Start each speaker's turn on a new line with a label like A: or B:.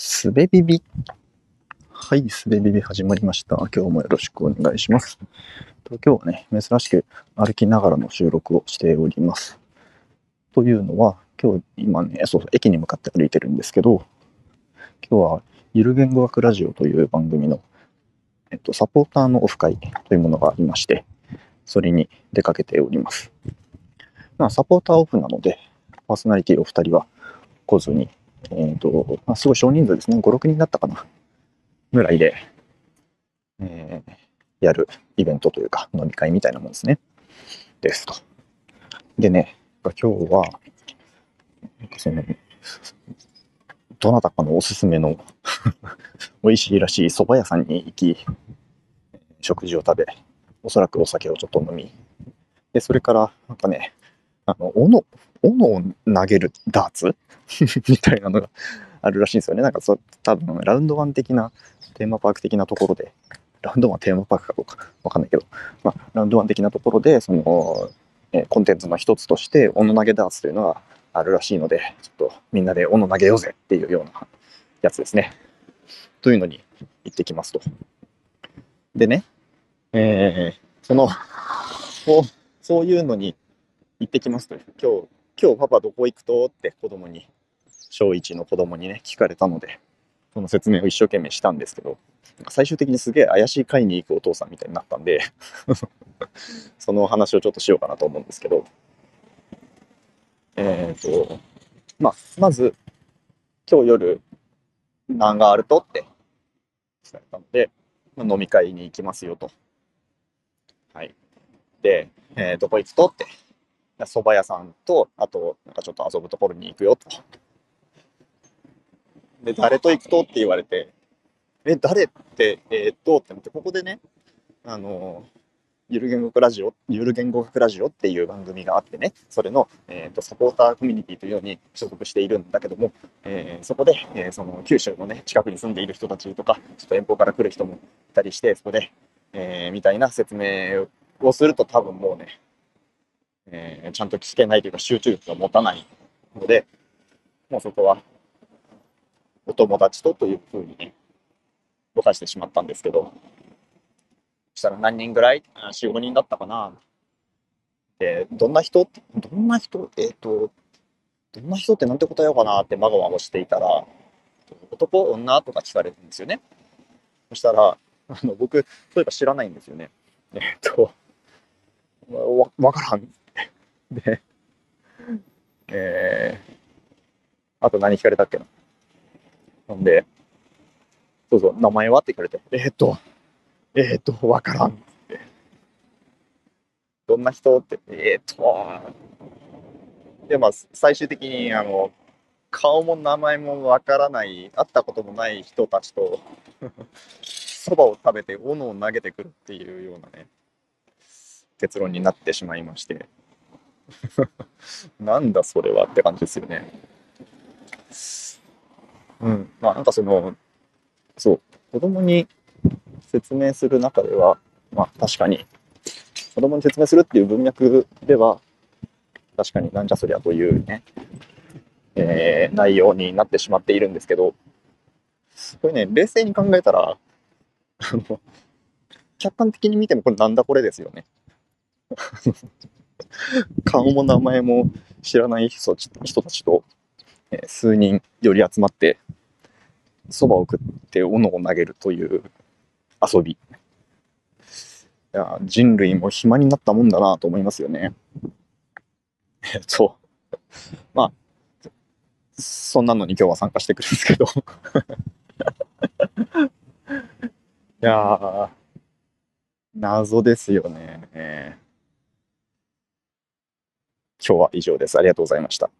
A: すべビビ。はい、すべビビ始まりました。今日もよろしくお願いします。今日はね、珍しく歩きながらの収録をしております。というのは、今日今ね、そうそう、駅に向かって歩いてるんですけど、今日はゆる言語学ラジオという番組の、えっと、サポーターのオフ会というものがありまして、それに出かけております。まあ、サポーターオフなので、パーソナリティお二人は来ずに、えっ、と、まあ、すごい少人数ですね。5、6人だったかな。ぐらいで、えーやるイベントというか、飲み会みたいなもんですね。ですと。でね、今日は、どなたかのおすすめの 美味しいらしい蕎麦屋さんに行き、食事を食べ、おそらくお酒をちょっと飲み、で、それから、なんかね、あの、斧、斧を投げるダーツ？みたいなのがあるらしいんですよね。なんかそう、多分ラウンドワン的なテーマパーク的なところで、ラウンドワンテーマパークかどうかわかんないけど、まあ、ラウンドワン的なところで、その、えーコンテンツの一つとして、斧投げダーツというのがあるらしいので、ちょっとみんなで斧投げようぜっていうようなやつですね。というのに行ってきますと。でね、えーその、そうそういうのに行ってきますと。今日、今日パパどこ行くと？って子供に、小1の子供にね、聞かれたので、その説明を一生懸命したんですけど、最終的にすげえ怪しい会に行くお父さんみたいになったんで、その話をちょっとしようかなと思うんですけど、えっ、と、まあ、まず、今日夜、何があると？って聞かれたので、まあ飲み会に行きますよと。はい。で、えーどこ行くと？って。蕎麦屋さんと、あと、なんかちょっと遊ぶところに行くよと。で、誰と行くとって言われて、え、誰って、えーっと、って思って、ここでね、あのゆる言語学ラジオ、ゆる言語学ラジオっていう番組があってね、それの、えーっとサポーターコミュニティというのに所属しているんだけども、えーそこで、えーその九州のね、近くに住んでいる人たちとか、ちょっと遠方から来る人もいたりして、そこで、えーみたいな説明をすると多分もうね、えーちゃんと聞けないというか集中力が持たないので、もうそこはお友達とというふうにね、ぼかしてしまったんですけど、そしたら何人ぐらい ?4、5人だったかな。で、どんな人？ってどんな人？えっ、と、どんな人ってなんて答えようかなってまごまごしていたら、男、女とか聞かれるんですよね。そしたら、あの僕、そういえば知らないんですよね。えっ、と、わわからん。で、えー、あと何聞かれたっけな。なんで、そうそう、名前はって聞かれて、えーっと、えーっと、わからんって。どんな人って、えーっと、で、まあ、最終的に、あの、顔も名前もわからない、会ったこともない人たちと、そばを食べて斧を投げてくるっていうようなね、結論になってしまいまして、なんだそれはって感じですよね。うん、まあなんかその、そう、子供に説明する中では、まあ確かに、子供に説明するっていう文脈では、確かになんじゃそりゃというね、えー内容になってしまっているんですけど、これね、冷静に考えたら、あの、客観的に見てもこれなんだこれですよね。顔も名前も知らない人たち人たちと、えー数人より集まって、そばを食って斧を投げるという遊び。いや人類も暇になったもんだなと思いますよね。えっと、まあ、そんなのに今日は参加してくるんですけど。いやー、謎ですよねえ。今日は以上です。ありがとうございました。